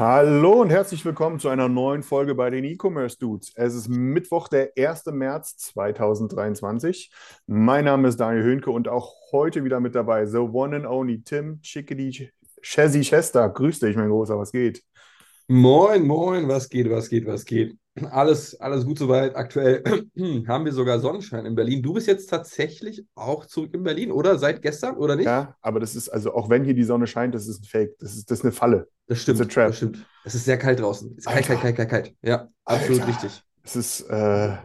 Hallo und herzlich willkommen zu einer neuen Folge bei den E-Commerce Dudes. Es ist Mittwoch, der 1. März 2023. Mein Name ist Daniel Höhnke und auch heute wieder mit dabei the one and only Tim Chickadee Chessy Chester. Grüß dich, mein Großer, was geht? Moin, moin, was geht, was geht, was geht? Alles, alles gut soweit. Aktuell haben wir sogar Sonnenschein in Berlin. Du bist jetzt tatsächlich auch zurück in Berlin, oder? Seit gestern, oder nicht? Ja, aber das ist, also auch wenn hier die Sonne scheint, das ist ein Fake. Das ist, das ist eine Falle. das stimmt. a trap. Das stimmt. Es ist sehr kalt draußen. Es ist kalt, kalt, kalt, kalt, kalt. Ja, absolut Alter. richtig. Es ist, äh,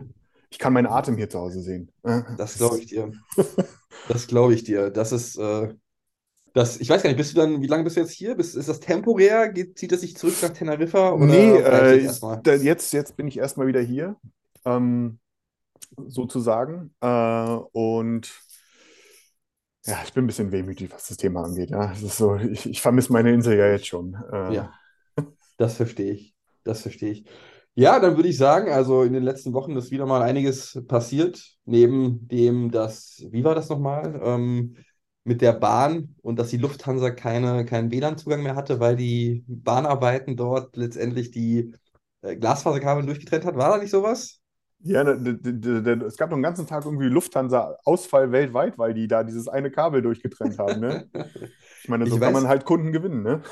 ich kann meinen Atem hier zu Hause sehen. Das glaube ich dir. Das glaube ich dir. Das ist, äh, das, ich weiß gar nicht, bist du dann, wie lange bist du jetzt hier? Bist, ist das temporär? Geht, zieht es sich zurück nach Teneriffa? Oder Nee, äh, jetzt jetzt, jetzt bin ich erstmal wieder hier, ähm, sozusagen. Äh, und ja, ich bin ein bisschen wehmütig, was das Thema angeht. Ja, ist so, ich, ich vermisse meine Insel ja jetzt schon. Äh, Ja, das verstehe ich. Das verstehe ich. Ja, dann würde ich sagen, also in den letzten Wochen ist wieder mal einiges passiert, neben dem, dass, wie war das nochmal, ähm, mit der Bahn und dass die Lufthansa keine, keinen WLAN-Zugang mehr hatte, weil die Bahnarbeiten dort letztendlich die äh, Glasfaserkabel durchgetrennt hat. War da nicht sowas? Ja, ne, d- d- es gab doch einen ganzen Tag irgendwie Lufthansa-Ausfall weltweit, weil die da dieses eine Kabel durchgetrennt haben. Ne? Ich meine, so Ich kann weiß- man halt Kunden gewinnen. Ne?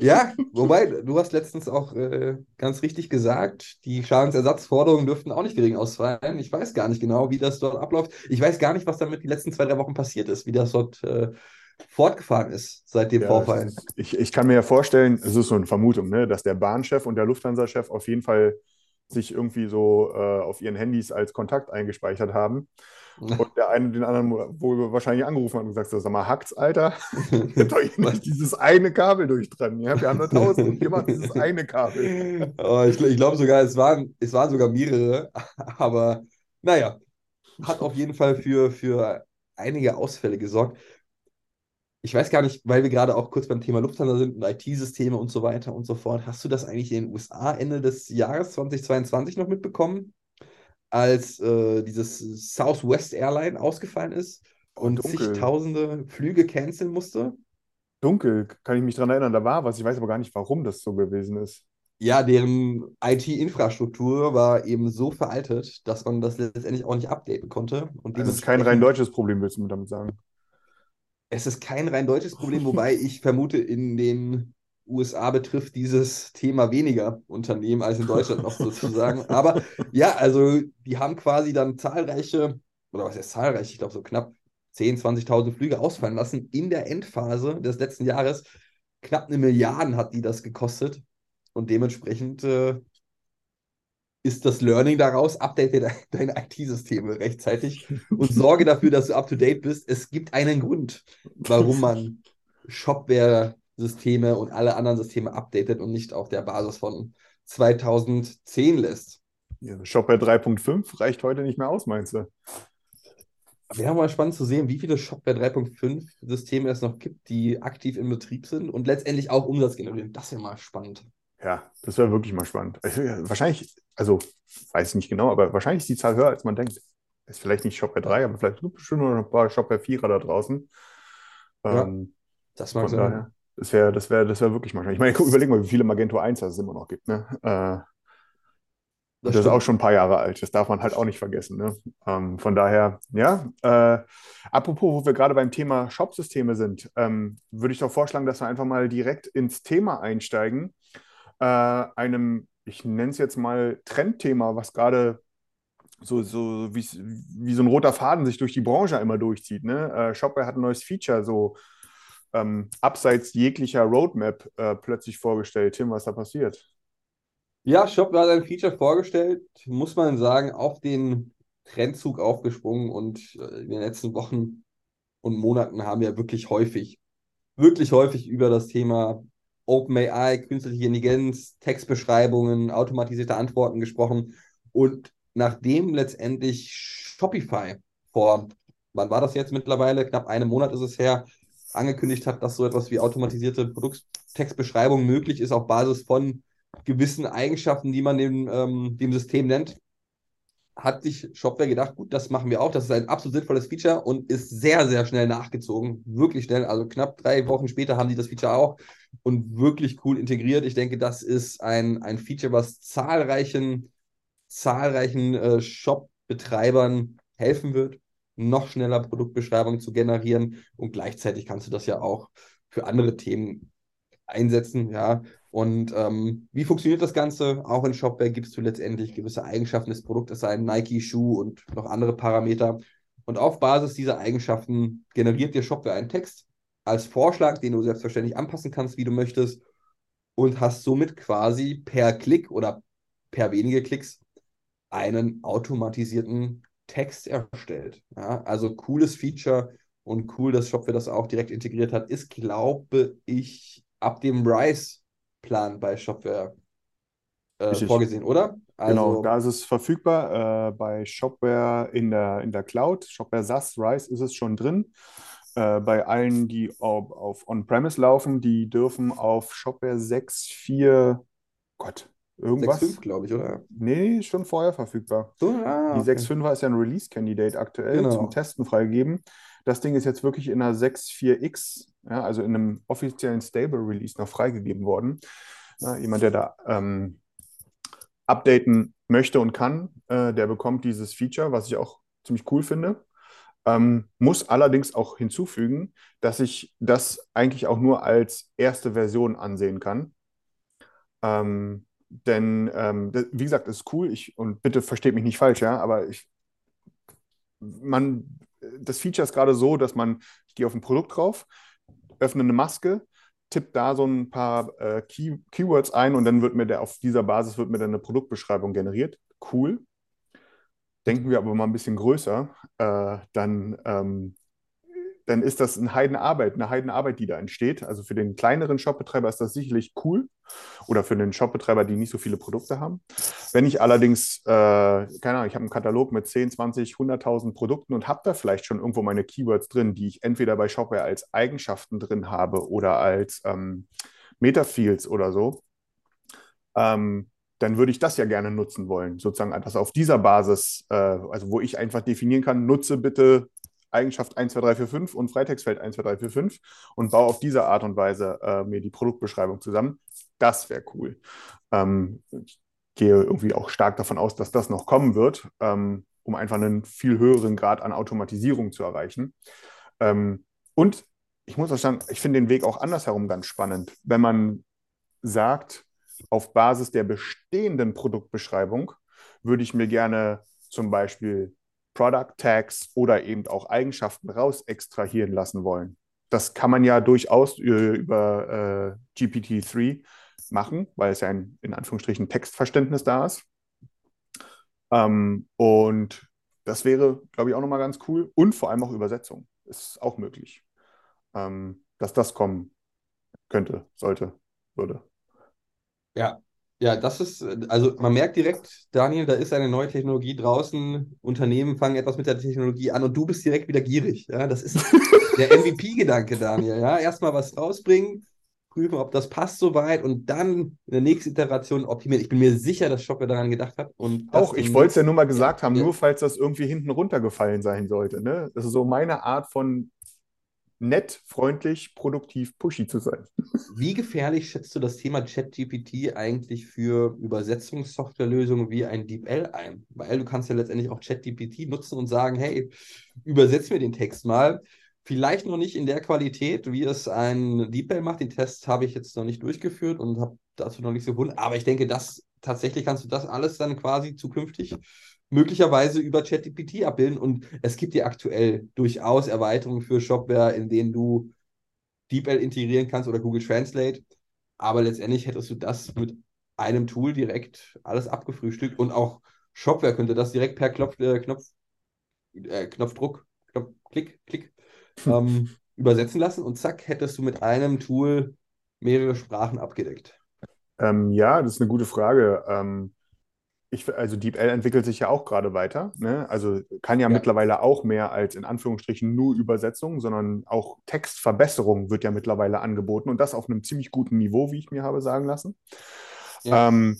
Ja, wobei, du hast letztens auch äh, ganz richtig gesagt, die Schadensersatzforderungen dürften auch nicht gering ausfallen. Ich weiß gar nicht genau, wie das dort abläuft. Ich weiß gar nicht, was damit die letzten zwei, drei Wochen passiert ist, wie das dort äh, fortgefahren ist seit dem Ja, Vorfall. Ich, ich kann mir ja vorstellen, es ist so eine Vermutung, ne, dass der Bahnchef und der Lufthansa-Chef auf jeden Fall sich irgendwie so äh, auf ihren Handys als Kontakt eingespeichert haben. Und der eine den anderen wohl wahrscheinlich angerufen hat und gesagt, sag mal, hackt's, Alter? Habt doch nicht dieses eine Kabel durchtrennen. Ja? Wir haben nur tausend, ihr macht dieses eine Kabel. Oh, ich ich glaube sogar, es waren, es waren sogar mehrere, aber naja, hat auf jeden Fall für, für einige Ausfälle gesorgt. Ich weiß gar nicht, weil wir gerade auch kurz beim Thema Lufthansa sind und IT-Systeme und so weiter und so fort. Hast du das eigentlich in den USA Ende des Jahres 2022 noch mitbekommen, als äh, dieses Southwest Airline ausgefallen ist und dunkel. zigtausende Flüge canceln musste? Dunkel, kann ich mich dran erinnern, da war was. Ich weiß aber gar nicht, warum das so gewesen ist. Ja, deren IT-Infrastruktur war eben so veraltet, dass man das letztendlich auch nicht updaten konnte. Und Das ist kein rein deutsches Problem, willst du mir damit sagen? Es ist kein rein deutsches Problem, wobei ich vermute, in den USA betrifft dieses Thema weniger Unternehmen als in Deutschland noch sozusagen. Aber ja, also die haben quasi dann zahlreiche, oder was heißt zahlreich, ich glaube so knapp 10.000, 20.000 Flüge ausfallen lassen in der Endphase des letzten Jahres. Knapp eine Milliarde hat die das gekostet. Und dementsprechend äh, ist das Learning daraus, update de deine IT-Systeme rechtzeitig und sorge dafür, dass du up-to-date bist. Es gibt einen Grund, warum man Shopware-Systeme und alle anderen Systeme updatet und nicht auf der Basis von 2010 lässt. Ja, Shopware 3.5 reicht heute nicht mehr aus, meinst du? Wäre mal spannend zu sehen, wie viele Shopware 3.5 Systeme es noch gibt, die aktiv in Betrieb sind und letztendlich auch Umsatz generieren. Das wäre mal spannend. Ja, das wäre wirklich mal spannend. Also, ja, wahrscheinlich, also weiß ich nicht genau, aber wahrscheinlich ist die Zahl höher, als man denkt. Ist vielleicht nicht Shopware 3, aber vielleicht gibt es bestimmt noch ein paar Shopware 4er da draußen. Ja, Ähm, Das von mag sein. daher, das wäre das wär, das wär wirklich mal. Ich meine, guck, überleg mal, wie viele Magento 1 es immer noch gibt. Ne? Äh, Das das ist auch schon ein paar Jahre alt. Das darf man halt auch nicht vergessen. Ne? Ähm, von daher, ja. Äh, apropos, wo wir gerade beim Thema Shopsysteme sind, ähm, würde ich doch vorschlagen, dass wir einfach mal direkt ins Thema einsteigen. Äh, einem, ich nenne es jetzt mal Trendthema, was gerade so, so wie, wie so ein roter Faden sich durch die Branche immer durchzieht. Ne? Äh, Shopware hat ein neues Feature, so ähm, abseits jeglicher Roadmap äh, plötzlich vorgestellt. Tim, was da passiert? Ja, Shopware hat ein Feature vorgestellt, muss man sagen, auf den Trendzug aufgesprungen und äh, in den letzten Wochen und Monaten haben wir wirklich häufig wirklich häufig über das Thema OpenAI, künstliche Intelligenz, Textbeschreibungen, automatisierte Antworten gesprochen. Und nachdem letztendlich Shopify vor, wann war das jetzt mittlerweile? Knapp einen Monat ist es her, angekündigt hat, dass so etwas wie automatisierte Produkttextbeschreibung möglich ist auf Basis von gewissen Eigenschaften, die man dem, ähm, dem System nennt, hat sich Shopware gedacht, gut, das machen wir auch. Das ist ein absolut sinnvolles Feature und ist sehr, sehr schnell nachgezogen. Wirklich schnell. Also knapp drei Wochen später haben die das Feature auch und wirklich cool integriert. Ich denke, das ist ein, ein Feature, was zahlreichen, zahlreichen äh, Shop-Betreibern helfen wird, noch schneller Produktbeschreibungen zu generieren. Und gleichzeitig kannst du das ja auch für andere Themen einsetzen. Ja, und ähm, wie funktioniert das Ganze? Auch in Shopware gibst du letztendlich gewisse Eigenschaften des Produktes ein, Nike-Schuh und noch andere Parameter. Und auf Basis dieser Eigenschaften generiert dir Shopware einen Text als Vorschlag, den du selbstverständlich anpassen kannst, wie du möchtest. Und hast somit quasi per Klick oder per wenige Klicks einen automatisierten Text erstellt. Ja, also cooles Feature und cool, dass Shopware das auch direkt integriert hat, ist, glaube ich, ab dem Rise Plan bei Shopware äh, vorgesehen, oder? Genau, also, genau, da ist es verfügbar. Äh, bei Shopware in der, in der Cloud, Shopware SaaS, Rise ist es schon drin. Äh, bei allen, die auf, auf On-Premise laufen, die dürfen auf Shopware 6.4, Gott, irgendwas. 6.5, glaube ich, oder? Nee, schon vorher verfügbar. So, ah, die okay. 6.5er ist ja ein Release-Candidate aktuell genau. zum Testen freigegeben. Das Ding ist jetzt wirklich in einer 6.4x, ja, also in einem offiziellen Stable-Release noch freigegeben worden. Ja, jemand, der da ähm, updaten möchte und kann, äh, der bekommt dieses Feature, was ich auch ziemlich cool finde. Ähm, muss allerdings auch hinzufügen, dass ich das eigentlich auch nur als erste Version ansehen kann. Ähm, denn, ähm, wie gesagt, ist cool. Ich, und bitte versteht mich nicht falsch, ja, aber ich, man das Feature ist gerade so, dass man, ich gehe auf ein Produkt drauf, öffne eine Maske, tippe da so ein paar äh, Key Keywords ein und dann wird mir der auf dieser Basis wird mir dann eine Produktbeschreibung generiert. Cool. Denken wir aber mal ein bisschen größer, äh, dann ähm, dann ist das eine Heidenarbeit, eine Heidenarbeit, die da entsteht. Also für den kleineren Shopbetreiber ist das sicherlich cool oder für den Shopbetreiber, die nicht so viele Produkte haben. Wenn ich allerdings, äh, keine Ahnung, ich habe einen Katalog mit 10, 20, 100.000 Produkten und habe da vielleicht schon irgendwo meine Keywords drin, die ich entweder bei Shopware als Eigenschaften drin habe oder als ähm, Metafields oder so, ähm, dann würde ich das ja gerne nutzen wollen. Sozusagen etwas auf dieser Basis, äh, also wo ich einfach definieren kann, nutze bitte Eigenschaft 1, 2, 3, 4, 5 und Freitextfeld 1, 2, 3, 4, 5 und baue auf diese Art und Weise äh, mir die Produktbeschreibung zusammen. Das wäre cool. Ähm, ich gehe irgendwie auch stark davon aus, dass das noch kommen wird, ähm, um einfach einen viel höheren Grad an Automatisierung zu erreichen. Ähm, und ich muss auch sagen, ich finde den Weg auch andersherum ganz spannend. Wenn man sagt, auf Basis der bestehenden Produktbeschreibung würde ich mir gerne zum Beispiel Product Tags oder eben auch Eigenschaften raus extrahieren lassen wollen. Das kann man ja durchaus über äh, GPT-3 machen, weil es ja ein, in Anführungsstrichen Textverständnis da ist. Ähm, und das wäre, glaube ich, auch nochmal ganz cool. Und vor allem auch Übersetzung ist auch möglich. Ähm, dass das kommen könnte, sollte, würde. Ja, ja, das ist, also man merkt direkt, Daniel, da ist eine neue Technologie draußen, Unternehmen fangen etwas mit der Technologie an und du bist direkt wieder gierig. Ja, das ist der MVP-Gedanke, Daniel. Ja, erstmal was rausbringen, prüfen, ob das passt soweit und dann in der nächsten Iteration optimieren. Ich bin mir sicher, dass Shopware daran gedacht hat. Und Auch, ich wollte es ja nur mal gesagt haben, ja. nur falls das irgendwie hinten runtergefallen sein sollte. Ne? Das ist so meine Art von nett, freundlich, produktiv, pushy zu sein. Wie gefährlich schätzt du das Thema ChatGPT eigentlich für Übersetzungssoftwarelösungen wie ein DeepL ein? Weil du kannst ja letztendlich auch ChatGPT nutzen und sagen, hey, übersetz mir den Text mal. Vielleicht noch nicht in der Qualität, wie es ein DeepL macht. Den Test habe ich jetzt noch nicht durchgefunden und habe dazu noch nichts gefunden. Aber ich denke, das tatsächlich kannst du das alles dann quasi zukünftig möglicherweise über ChatGPT abbilden. Und es gibt ja aktuell durchaus Erweiterungen für Shopware, in denen du DeepL integrieren kannst oder Google Translate. Aber letztendlich hättest du das mit einem Tool direkt alles abgefrühstückt und auch Shopware könnte das direkt per Knopf, äh, Knopf, äh, Knopfdruck, Knopf, Klick, Klick, ähm, übersetzen lassen und zack, hättest du mit einem Tool mehrere Sprachen abgedeckt. Ähm, ja, das ist eine gute Frage. Ähm, ich, also DeepL entwickelt sich ja auch gerade weiter. Ne? Also kann ja, Ja. mittlerweile auch mehr als in Anführungsstrichen nur Übersetzung, sondern auch Textverbesserung wird ja mittlerweile angeboten und das auf einem ziemlich guten Niveau, wie ich mir habe sagen lassen. Ja. Ähm,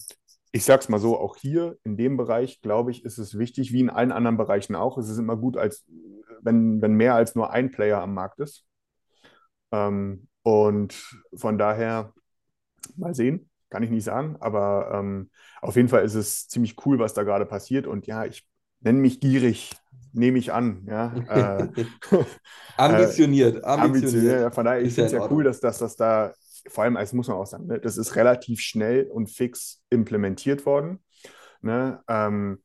ich sag's mal so, auch hier in dem Bereich, glaube ich, ist es wichtig, wie in allen anderen Bereichen auch. Es ist immer gut, als wenn, wenn mehr als nur ein Player am Markt ist. Ähm, und von daher mal sehen, kann ich nicht sagen, aber ähm, auf jeden Fall ist es ziemlich cool, was da gerade passiert. Und ja, ich nenne mich gierig, nehme ich an. Ja, äh, ambitioniert, ambitioniert. ambitioniert. Ja, von daher, ich Ist finde es ja cool, dass, dass das da, vor allem, als muss man auch sagen, ne, das ist relativ schnell und fix implementiert worden. Ne? Ähm,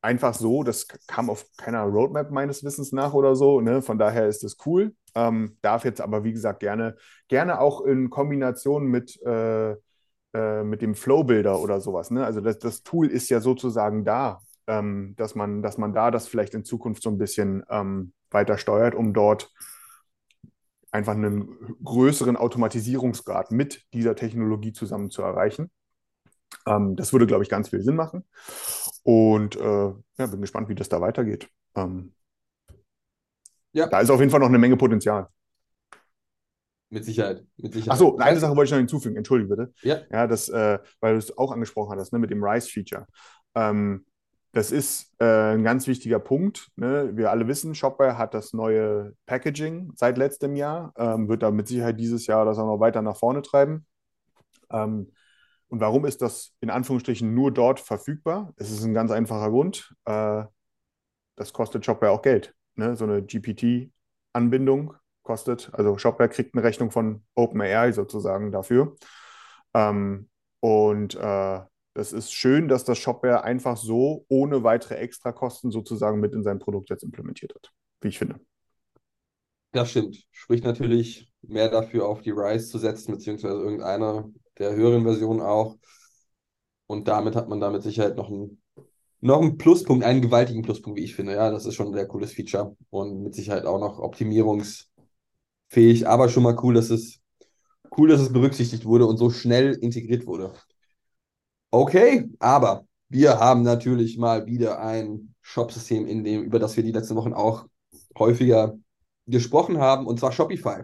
einfach so, das kam auf keiner Roadmap meines Wissens nach oder so. Ne? Von daher ist das cool. Ähm, darf jetzt aber, wie gesagt, gerne, gerne auch in Kombination mit, äh, äh, mit dem Flow-Builder oder sowas. Ne? Also das, das Tool ist ja sozusagen da, ähm, dass man, dass man da das vielleicht in Zukunft so ein bisschen ähm, weiter steuert, um dort einfach einen größeren Automatisierungsgrad mit dieser Technologie zusammen zu erreichen. Ähm, das würde, glaube ich, ganz viel Sinn machen. Und äh, ja, bin gespannt, wie das da weitergeht. Ähm, Ja. Da ist auf jeden Fall noch eine Menge Potenzial. Mit Sicherheit, mit Sicherheit. Achso, eine Sache wollte ich noch hinzufügen, entschuldige bitte. Ja. Ja, das, äh, weil du es auch angesprochen hattest, ne, mit dem Rise-Feature. Ähm, das ist äh, ein ganz wichtiger Punkt. Ne? Wir alle wissen, Shopware hat das neue Packaging seit letztem Jahr, ähm, wird da mit Sicherheit dieses Jahr das auch noch weiter nach vorne treiben. Ähm, und warum ist das in Anführungsstrichen nur dort verfügbar? Es ist ein ganz einfacher Grund. Äh, das kostet Shopware auch Geld. Ne? So eine GPT-Anbindung kostet, also Shopware kriegt eine Rechnung von OpenAI sozusagen dafür. Ähm, und äh, das ist schön, dass das Shopware einfach so ohne weitere Extrakosten sozusagen mit in sein Produkt jetzt implementiert hat, wie ich finde. Das stimmt. Spricht natürlich mehr dafür, auf die Rise zu setzen, beziehungsweise irgendeine der höheren Versionen auch. Und damit hat man da mit Sicherheit noch einen, noch einen Pluspunkt, einen gewaltigen Pluspunkt, wie ich finde. Ja, das ist schon ein sehr cooles Feature und mit Sicherheit auch noch optimierungsfähig, aber schon mal cool, dass es cool, dass es berücksichtigt wurde und so schnell integriert wurde. Okay, aber wir haben natürlich mal wieder ein Shop-System, in dem, über das wir die letzten Wochen auch häufiger gesprochen haben, und zwar Shopify.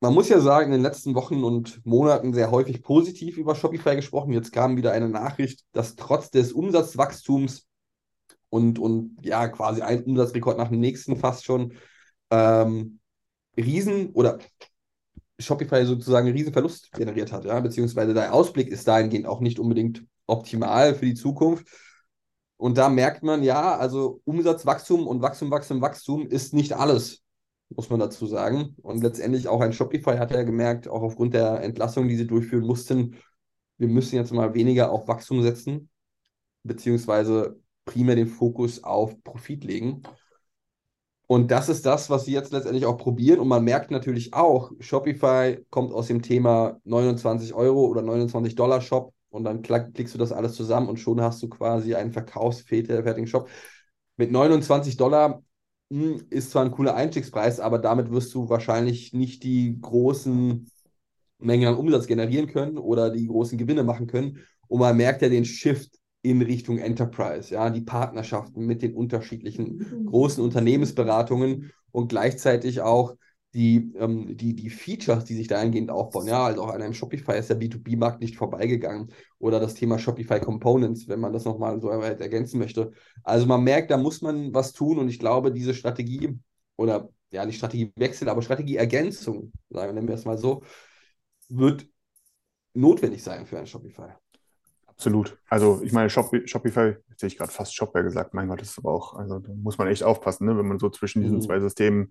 Man muss ja sagen, in den letzten Wochen und Monaten sehr häufig positiv über Shopify gesprochen. Jetzt kam wieder eine Nachricht, dass trotz des Umsatzwachstums und, und ja, quasi ein Umsatzrekord nach dem nächsten fast schon, ähm, Riesen oder Shopify sozusagen einen Riesenverlust generiert hat, ja, beziehungsweise der Ausblick ist dahingehend auch nicht unbedingt optimal für die Zukunft. Und da merkt man, ja, also Umsatzwachstum und Wachstum, Wachstum, Wachstum ist nicht alles, muss man dazu sagen. Und letztendlich auch ein Shopify hat ja gemerkt, auch aufgrund der Entlassung, die sie durchführen mussten, wir müssen jetzt mal weniger auf Wachstum setzen, beziehungsweise primär den Fokus auf Profit legen. Und das ist das, was sie jetzt letztendlich auch probieren. Und man merkt natürlich auch, Shopify kommt aus dem Thema 29 Euro oder 29 Dollar Shop und dann klickst du das alles zusammen und schon hast du quasi einen verkaufsfertigen Shop. Mit 29 Dollar mh, ist zwar ein cooler Einstiegspreis, aber damit wirst du wahrscheinlich nicht die großen Mengen an Umsatz generieren können oder die großen Gewinne machen können. Und man merkt ja den Shift in Richtung Enterprise, ja, die Partnerschaften mit den unterschiedlichen großen Unternehmensberatungen und gleichzeitig auch die, ähm, die, die Features, die sich dahingehend aufbauen. Ja, also auch an einem Shopify ist der B2B-Markt nicht vorbeigegangen. Oder das Thema Shopify Components, wenn man das nochmal so ergänzen möchte. Also man merkt, da muss man was tun und ich glaube, diese Strategie oder ja, nicht Strategiewechsel, aber Strategieergänzung, sagen wir es mal so, wird notwendig sein für ein Shopify. Absolut. Also ich meine, Shop, Shopify, jetzt sehe ich gerade fast Shopware gesagt, mein Gott, das ist aber auch, also da muss man echt aufpassen, ne, wenn man so zwischen diesen Mhm. zwei Systemen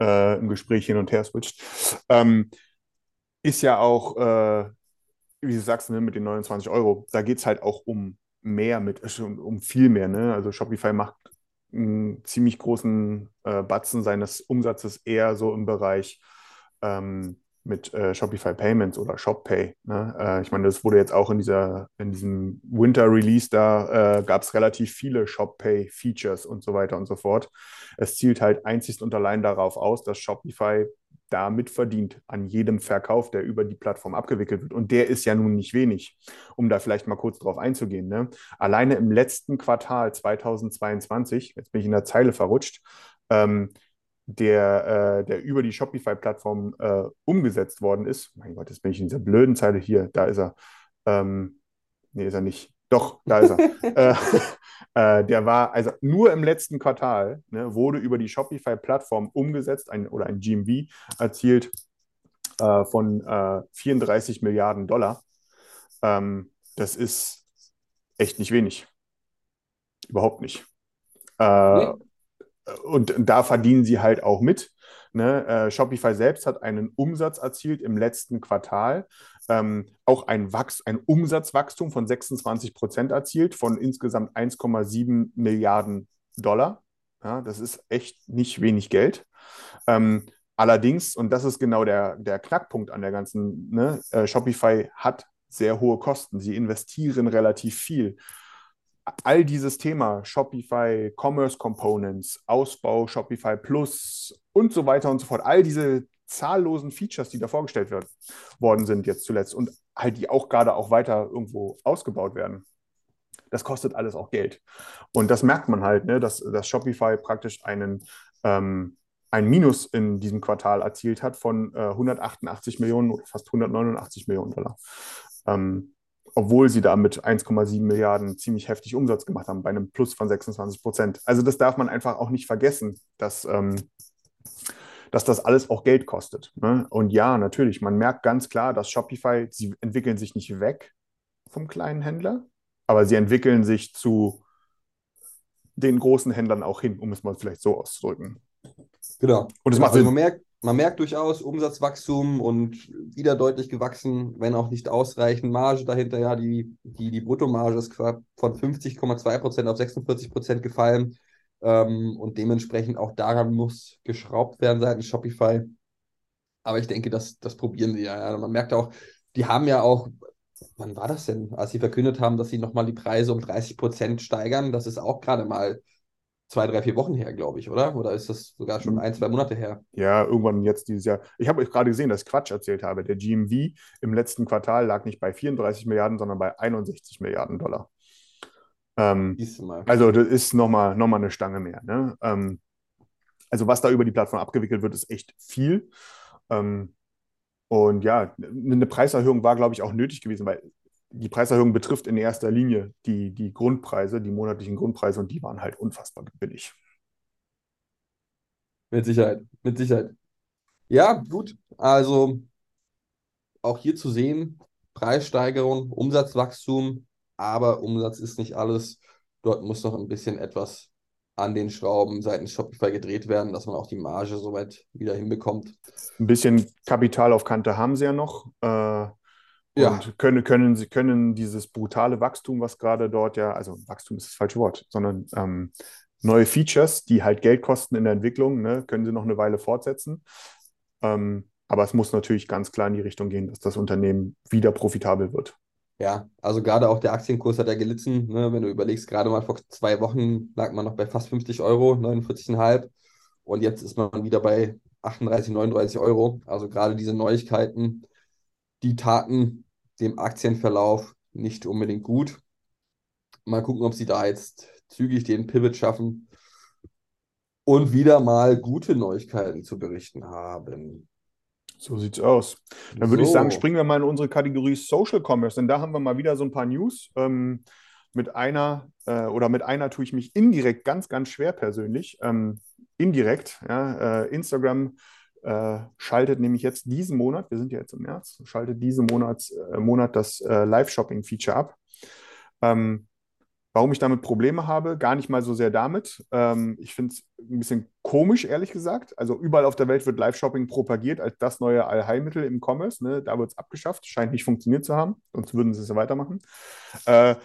äh, im Gespräch hin und her switcht. Ähm, ist ja auch, äh, wie du sagst, ne, mit den 29 Euro, da geht es halt auch um mehr, mit, um viel mehr. Ne? Also Shopify macht einen ziemlich großen äh, Batzen seines Umsatzes eher so im Bereich ähm, mit äh, Shopify Payments oder ShopPay. Ne? Äh, ich meine, das wurde jetzt auch in dieser, in diesem Winter Release, da äh, gab es relativ viele ShopPay-Features und so weiter und so fort. Es zielt halt einzig und allein darauf aus, dass Shopify da mitverdient an jedem Verkauf, der über die Plattform abgewickelt wird. Und der ist ja nun nicht wenig, um da vielleicht mal kurz drauf einzugehen. Ne? Alleine im letzten Quartal 2022, jetzt bin ich in der Zeile verrutscht, ähm, der, äh, der über die Shopify-Plattform äh, umgesetzt worden ist. Mein Gott, jetzt bin ich in dieser blöden Zeile hier. Da ist er. Ähm, nee, ist er nicht. Doch, da ist er. äh, äh, der war, also nur im letzten Quartal ne, wurde über die Shopify-Plattform umgesetzt ein, oder ein GMV erzielt äh, von 34 äh, Milliarden Dollar. Ähm, das ist echt nicht wenig. Überhaupt nicht. Nee und da verdienen sie halt auch mit. Ne? Äh, Shopify selbst hat einen Umsatz erzielt im letzten Quartal, ähm, auch ein, Wachs ein Umsatzwachstum von 26 Prozent erzielt, von insgesamt 1,7 Milliarden Dollar. Ja, das ist echt nicht wenig Geld. Ähm, allerdings, und das ist genau der, der Knackpunkt an der ganzen, ne? äh, Shopify hat sehr hohe Kosten. Sie investieren relativ viel all dieses Thema Shopify, Commerce Components, Ausbau, Shopify Plus und so weiter und so fort, all diese zahllosen Features, die da vorgestellt wird, worden sind jetzt zuletzt und halt die auch gerade auch weiter irgendwo ausgebaut werden. Das kostet alles auch Geld. Und das merkt man halt, ne, dass, dass Shopify praktisch einen, ähm, ein Minus in diesem Quartal erzielt hat von äh, 188 Millionen oder fast 189 Millionen Dollar. Ähm, obwohl sie da mit 1,7 Milliarden ziemlich heftig Umsatz gemacht haben, bei einem Plus von 26 Prozent. Also das darf man einfach auch nicht vergessen, dass, ähm, dass das alles auch Geld kostet. Ne? Und ja, natürlich, man merkt ganz klar, dass Shopify, sie entwickeln sich nicht weg vom kleinen Händler, aber sie entwickeln sich zu den großen Händlern auch hin, um es mal vielleicht so auszudrücken. Genau. Und es macht also man merkt, man merkt durchaus Umsatzwachstum und wieder deutlich gewachsen, wenn auch nicht ausreichend. Marge dahinter, ja, die, die, die Bruttomarge ist von 50,2% auf 46% gefallen. Ähm, und dementsprechend auch daran muss geschraubt werden seitens Shopify. Aber ich denke, das, das probieren sie ja. Man merkt auch, die haben ja auch, wann war das denn, als sie verkündet haben, dass sie nochmal die Preise um 30% steigern? Das ist auch gerade mal zwei, drei, vier Wochen her, glaube ich, oder? Oder ist das sogar schon ein, zwei Monate her? Ja, irgendwann jetzt dieses Jahr. Ich habe euch gerade gesehen, dass ich Quatsch erzählt habe. Der GMV im letzten Quartal lag nicht bei 34 Milliarden, sondern bei 61 Milliarden Dollar. Ähm, also das ist nochmal noch mal eine Stange mehr. Ne? Ähm, also was da über die Plattform abgewickelt wird, ist echt viel. Ähm, und ja, eine Preiserhöhung war, glaube ich, auch nötig gewesen, weil die Preiserhöhung betrifft in erster Linie die, die Grundpreise, die monatlichen Grundpreise und die waren halt unfassbar billig. Mit Sicherheit, mit Sicherheit. Ja, gut. Also auch hier zu sehen, Preissteigerung, Umsatzwachstum, aber Umsatz ist nicht alles. Dort muss noch ein bisschen etwas an den Schrauben seitens Shopify gedreht werden, dass man auch die Marge soweit wieder hinbekommt. Ein bisschen Kapital auf Kante haben sie ja noch. Äh, ja. Und können, können, sie können dieses brutale Wachstum, was gerade dort ja, also Wachstum ist das falsche Wort, sondern ähm, neue Features, die halt Geld kosten in der Entwicklung, ne, können sie noch eine Weile fortsetzen. Ähm, aber es muss natürlich ganz klar in die Richtung gehen, dass das Unternehmen wieder profitabel wird. Ja, also gerade auch der Aktienkurs hat ja gelitten. Ne? Wenn du überlegst, gerade mal vor zwei Wochen lag man noch bei fast 50 Euro, 49,5. Und jetzt ist man wieder bei 38, 39 Euro. Also gerade diese Neuigkeiten, die taten dem Aktienverlauf nicht unbedingt gut. Mal gucken, ob sie da jetzt zügig den Pivot schaffen und wieder mal gute Neuigkeiten zu berichten haben. So sieht's aus. Dann würde so. ich sagen, springen wir mal in unsere Kategorie Social Commerce, denn da haben wir mal wieder so ein paar News. Ähm, mit einer äh, oder mit einer tue ich mich indirekt ganz, ganz schwer persönlich. Ähm, indirekt, ja, äh, Instagram äh, schaltet nämlich jetzt diesen Monat, wir sind ja jetzt im März, schaltet diesen Monat, äh, Monat das äh, Live-Shopping-Feature ab. Ähm, warum ich damit Probleme habe, gar nicht mal so sehr damit. Ähm, ich finde es ein bisschen komisch, ehrlich gesagt. Also überall auf der Welt wird Live-Shopping propagiert als das neue Allheilmittel im Commerce. Ne? Da wird es abgeschafft, scheint nicht funktioniert zu haben, sonst würden sie es ja weitermachen. Äh,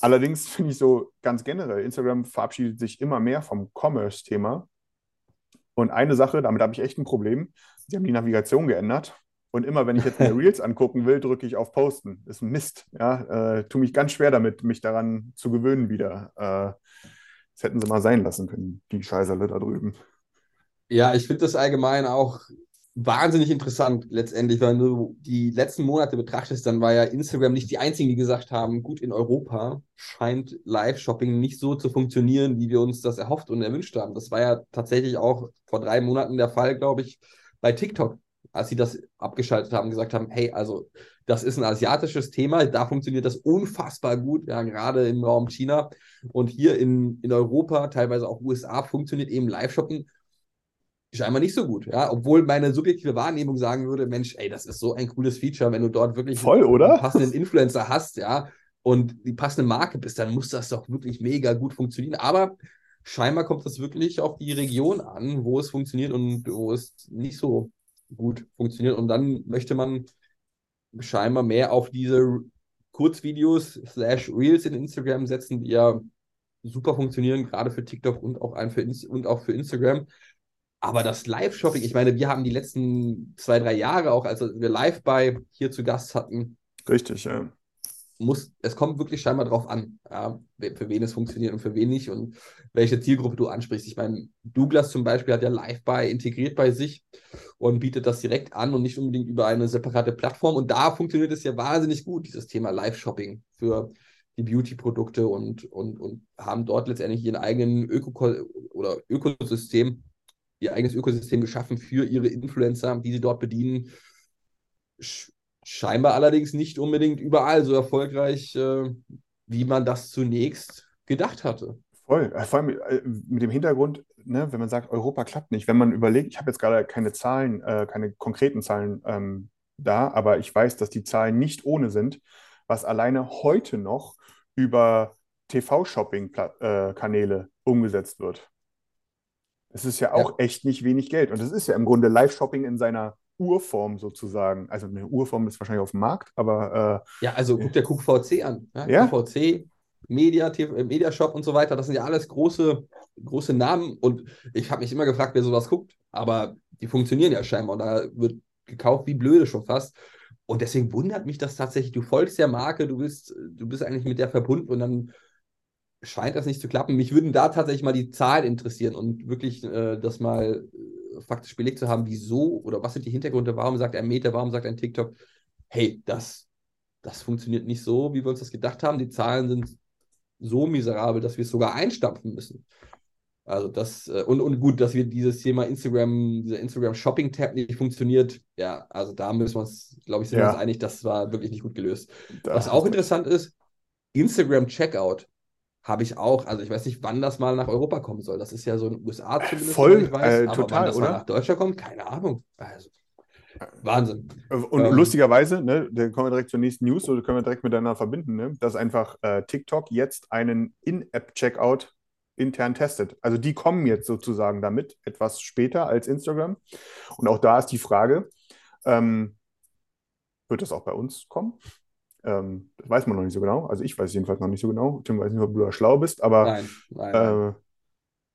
allerdings finde ich so ganz generell, Instagram verabschiedet sich immer mehr vom Commerce-Thema und eine Sache, damit habe ich echt ein Problem, sie haben die Navigation geändert. Und immer, wenn ich jetzt mir Reels angucken will, drücke ich auf Posten. Ist ein Mist. Ja, äh, tue mich ganz schwer damit, mich daran zu gewöhnen wieder. Äh, das hätten sie mal sein lassen können, die Scheißerle da drüben. Ja, ich finde das allgemein auch wahnsinnig interessant letztendlich, weil du die letzten Monate betrachtest, dann war ja Instagram nicht die einzigen, die gesagt haben, gut, in Europa scheint Live-Shopping nicht so zu funktionieren, wie wir uns das erhofft und erwünscht haben. Das war ja tatsächlich auch vor drei Monaten der Fall, glaube ich, bei TikTok, als sie das abgeschaltet haben, gesagt haben, hey, also das ist ein asiatisches Thema, da funktioniert das unfassbar gut, ja, gerade im Raum China und hier in, in Europa, teilweise auch USA, funktioniert eben Live-Shopping scheinbar nicht so gut, ja, obwohl meine subjektive Wahrnehmung sagen würde, Mensch, ey, das ist so ein cooles Feature, wenn du dort wirklich Voll, oder? einen passenden Influencer hast, ja, und die passende Marke bist, dann muss das doch wirklich mega gut funktionieren. Aber scheinbar kommt das wirklich auf die Region an, wo es funktioniert und wo es nicht so gut funktioniert. Und dann möchte man scheinbar mehr auf diese Kurzvideos slash Reels in Instagram setzen, die ja super funktionieren, gerade für TikTok und auch, ein für und auch für Instagram. Aber das Live-Shopping, ich meine, wir haben die letzten zwei, drei Jahre auch, als wir live bei hier zu Gast hatten. Richtig, ja. Muss, es kommt wirklich scheinbar drauf an, ja, für wen es funktioniert und für wen nicht und welche Zielgruppe du ansprichst. Ich meine, Douglas zum Beispiel hat ja Live-Buy integriert bei sich und bietet das direkt an und nicht unbedingt über eine separate Plattform. Und da funktioniert es ja wahnsinnig gut, dieses Thema Live-Shopping für die Beauty-Produkte und, und, und haben dort letztendlich ihren eigenen Öko oder Ökosystem ihr eigenes Ökosystem geschaffen für ihre Influencer, die sie dort bedienen. Scheinbar allerdings nicht unbedingt überall so erfolgreich, äh, wie man das zunächst gedacht hatte. Voll. Äh, vor allem äh, mit dem Hintergrund, ne, wenn man sagt, Europa klappt nicht. Wenn man überlegt, ich habe jetzt gerade keine Zahlen, keine konkreten Zahlen ähm, da, aber ich weiß, dass die Zahlen nicht ohne sind, was alleine heute noch über TV-Shopping-Kanäle umgesetzt wird. Es ist ja auch ja. echt nicht wenig Geld. Und es ist ja im Grunde Live-Shopping in seiner Urform sozusagen. Also eine Urform ist wahrscheinlich auf dem Markt, aber. Äh, ja, also guck dir QVC an. Ja? ja? QVC, Media, TV, äh, Mediashop und so weiter. Das sind ja alles große, große Namen. Und ich habe mich immer gefragt, wer sowas guckt. Aber die funktionieren ja scheinbar. Und da wird gekauft wie blöde schon fast. Und deswegen wundert mich das tatsächlich. Du folgst der Marke, du bist, du bist eigentlich mit der verbunden und dann scheint das nicht zu klappen. Mich würden da tatsächlich mal die Zahlen interessieren und wirklich äh, das mal äh, faktisch belegt zu haben, wieso oder was sind die Hintergründe, warum sagt ein Meta, warum sagt ein TikTok, hey, das, das funktioniert nicht so, wie wir uns das gedacht haben. Die Zahlen sind so miserabel, dass wir es sogar einstampfen müssen. Also das, äh, und, und gut, dass wir dieses Thema Instagram, dieser Instagram-Shopping-Tab nicht funktioniert, ja, also da müssen wir uns, glaube ich, sind wir uns einig, das war wirklich nicht gut gelöst. Das Was auch interessant ist, Instagram-Checkout habe ich auch, also ich weiß nicht, wann das mal nach Europa kommen soll. Das ist ja so in den USA zumindest, Voll, ich weiß, äh, aber total, wann das oder? mal nach Deutschland kommt, keine Ahnung. Also, Wahnsinn. Und ähm, lustigerweise, ne, dann kommen wir direkt zur nächsten News oder können wir direkt miteinander verbinden, ne, dass einfach äh, TikTok jetzt einen In-App-Checkout intern testet. Also die kommen jetzt sozusagen damit etwas später als Instagram. Und auch da ist die Frage, ähm, wird das auch bei uns kommen? Ähm, das weiß man noch nicht so genau. Also ich weiß jedenfalls noch nicht so genau. Tim weiß nicht, ob du da schlau bist, aber nein, nein. Äh,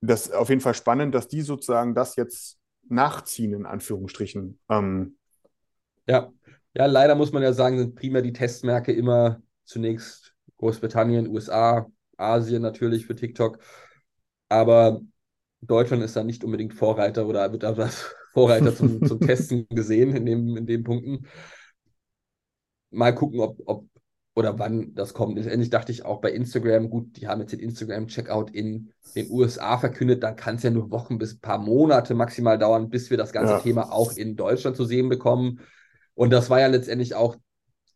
das ist auf jeden Fall spannend, dass die sozusagen das jetzt nachziehen, in Anführungsstrichen. Ähm, ja. ja, leider muss man ja sagen, sind primär die Testmärkte immer zunächst Großbritannien, USA, Asien natürlich für TikTok. Aber Deutschland ist da nicht unbedingt Vorreiter oder wird da das Vorreiter zum, zum Testen gesehen in, dem, in den Punkten mal gucken, ob, ob oder wann das kommt. Letztendlich dachte ich auch bei Instagram, gut, die haben jetzt den Instagram-Checkout in den USA verkündet, dann kann es ja nur Wochen bis ein paar Monate maximal dauern, bis wir das ganze ja. Thema auch in Deutschland zu sehen bekommen. Und das war ja letztendlich auch,